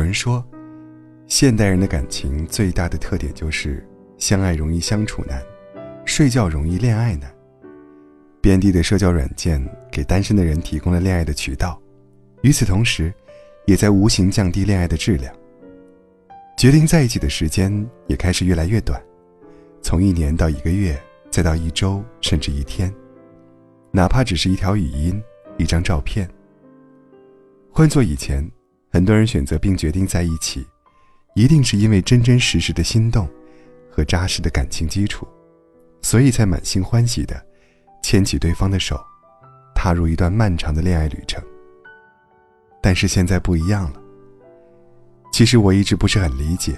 有人说，现代人的感情最大的特点就是相爱容易相处难，睡觉容易恋爱难。遍地的社交软件给单身的人提供了恋爱的渠道，与此同时，也在无形降低恋爱的质量。决定在一起的时间也开始越来越短，从一年到一个月，再到一周甚至一天，哪怕只是一条语音、一张照片。换做以前，很多人选择并决定在一起，一定是因为真真实实的心动和扎实的感情基础，所以才满心欢喜的牵起对方的手，踏入一段漫长的恋爱旅程。但是现在不一样了。其实我一直不是很理解，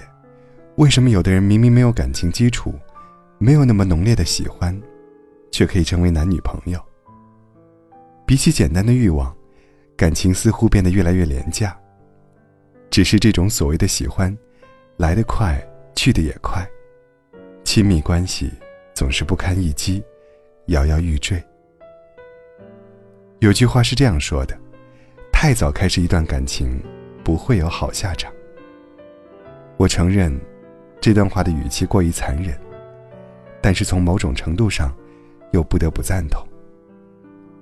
为什么有的人明明没有感情基础，没有那么浓烈的喜欢，却可以成为男女朋友。比起简单的欲望，感情似乎变得越来越廉价。只是这种所谓的喜欢，来得快，去得也快，亲密关系总是不堪一击，摇摇欲坠。有句话是这样说的：太早开始一段感情，不会有好下场。我承认，这段话的语气过于残忍，但是从某种程度上，又不得不赞同。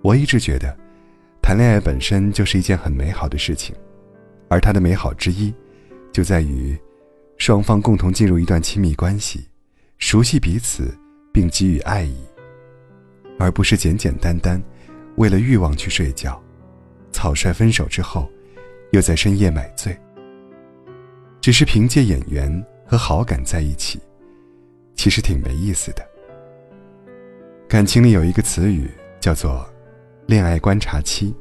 我一直觉得，谈恋爱本身就是一件很美好的事情，而它的美好之一，就在于双方共同进入一段亲密关系，熟悉彼此，并给予爱意，而不是简简单单为了欲望去睡觉，草率分手之后，又在深夜买醉。只是凭借眼缘和好感在一起，其实挺没意思的。感情里有一个词语叫做“恋爱观察期”，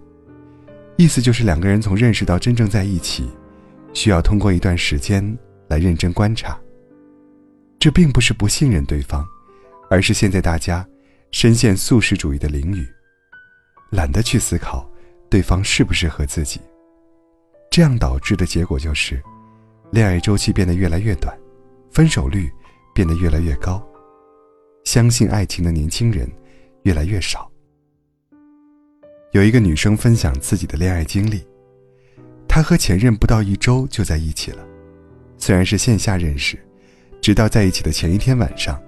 意思就是两个人从认识到真正在一起，需要通过一段时间来认真观察。这并不是不信任对方，而是现在大家深陷素食主义的囹圄，懒得去思考对方适不适合自己，这样导致的结果就是。恋爱周期变得越来越短，分手率变得越来越高，相信爱情的年轻人越来越少。有一个女生分享自己的恋爱经历，她和前任不到一周就在一起了，虽然是线下认识，直到在一起的前一天晚上，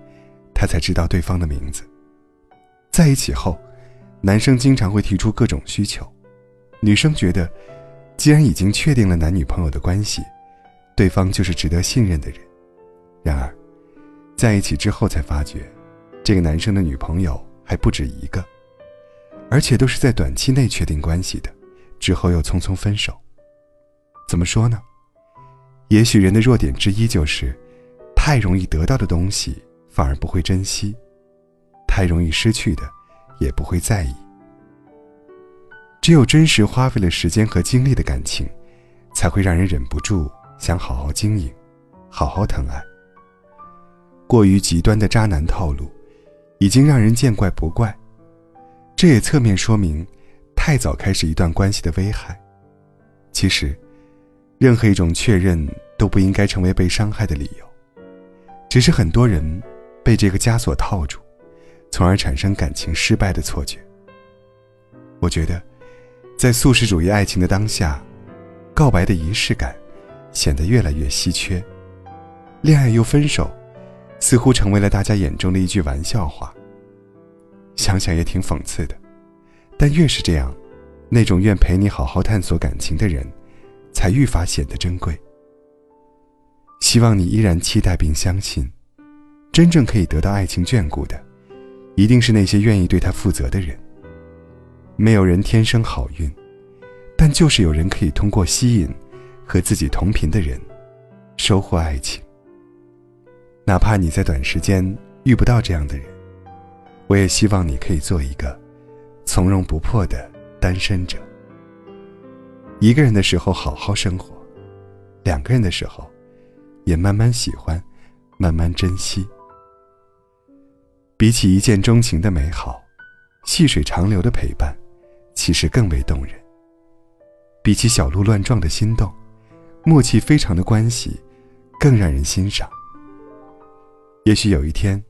她才知道对方的名字。在一起后，男生经常会提出各种需求，女生觉得，既然已经确定了男女朋友的关系。对方就是值得信任的人，然而，在一起之后才发觉，这个男生的女朋友还不止一个，而且都是在短期内确定关系的，之后又匆匆分手。怎么说呢？也许人的弱点之一就是，太容易得到的东西反而不会珍惜，太容易失去的也不会在意。只有真实花费了时间和精力的感情，才会让人忍不住。想好好经营，好好疼爱。过于极端的渣男套路，已经让人见怪不怪。这也侧面说明，太早开始一段关系的危害。其实，任何一种确认都不应该成为被伤害的理由。只是很多人被这个枷锁套住，从而产生感情失败的错觉。我觉得，在素食主义爱情的当下，告白的仪式感。显得越来越稀缺，恋爱又分手，似乎成为了大家眼中的一句玩笑话。想想也挺讽刺的，但越是这样，那种愿陪你好好探索感情的人，才愈发显得珍贵。希望你依然期待并相信，真正可以得到爱情眷顾的，一定是那些愿意对他负责的人。没有人天生好运，但就是有人可以通过吸引。和自己同频的人，收获爱情。哪怕你在短时间遇不到这样的人，我也希望你可以做一个从容不迫的单身者。一个人的时候好好生活，两个人的时候也慢慢喜欢，慢慢珍惜。比起一见钟情的美好，细水长流的陪伴，其实更为动人。比起小鹿乱撞的心动。默契非常的关系，更让人欣赏。也许有一天，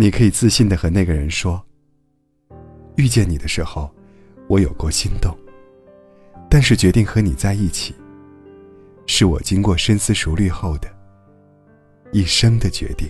你可以自信的和那个人说：“遇见你的时候，我有过心动，但是决定和你在一起，是我经过深思熟虑后的一生的决定。